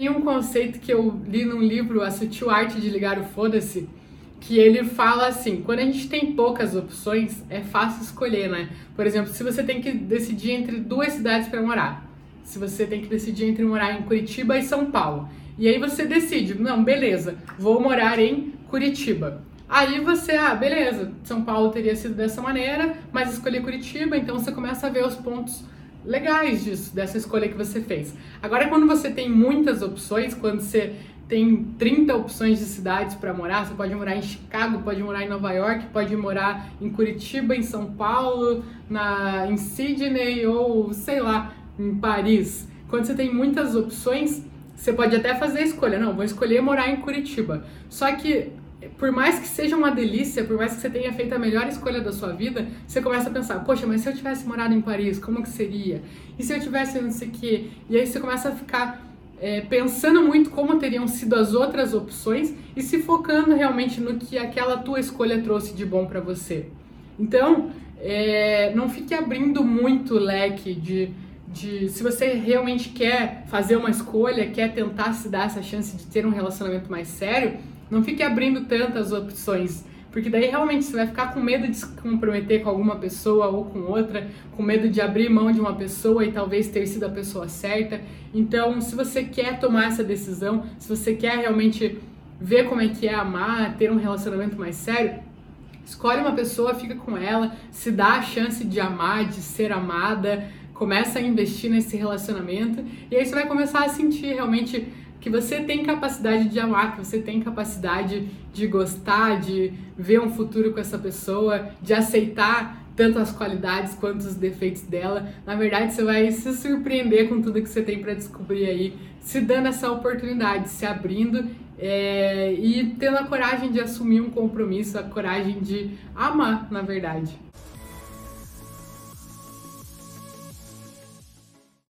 Tem um conceito que eu li num livro, A Sutil Arte de Ligar o Foda-se, que ele fala assim: quando a gente tem poucas opções, é fácil escolher, né? Por exemplo, se você tem que decidir entre duas cidades para morar, se você tem que decidir entre morar em Curitiba e São Paulo, e aí você decide, não, beleza, vou morar em Curitiba. Aí você, ah, beleza, São Paulo teria sido dessa maneira, mas escolhi Curitiba, então você começa a ver os pontos legais disso, dessa escolha que você fez. Agora, quando você tem muitas opções, quando você tem 30 opções de cidades para morar, você pode morar em Chicago, pode morar em Nova York, pode morar em Curitiba, em São Paulo, na, em Sydney ou sei lá, em Paris. Quando você tem muitas opções, você pode até fazer a escolha, não, vou escolher morar em Curitiba. Só que por mais que seja uma delícia, por mais que você tenha feito a melhor escolha da sua vida, você começa a pensar, poxa, mas se eu tivesse morado em Paris, como que seria? E se eu tivesse não sei o quê? E aí você começa a ficar é, pensando muito como teriam sido as outras opções e se focando realmente no que aquela tua escolha trouxe de bom para você. Então, é, não fique abrindo muito o leque de, de se você realmente quer fazer uma escolha, quer tentar se dar essa chance de ter um relacionamento mais sério, não fique abrindo tantas opções, porque daí realmente você vai ficar com medo de se comprometer com alguma pessoa ou com outra, com medo de abrir mão de uma pessoa e talvez ter sido a pessoa certa. Então, se você quer tomar essa decisão, se você quer realmente ver como é que é amar, ter um relacionamento mais sério, escolhe uma pessoa, fica com ela, se dá a chance de amar, de ser amada, começa a investir nesse relacionamento e aí você vai começar a sentir realmente que você tem capacidade de amar, que você tem capacidade de gostar, de ver um futuro com essa pessoa, de aceitar tanto as qualidades quanto os defeitos dela. Na verdade, você vai se surpreender com tudo que você tem para descobrir aí, se dando essa oportunidade, se abrindo é, e tendo a coragem de assumir um compromisso, a coragem de amar, na verdade.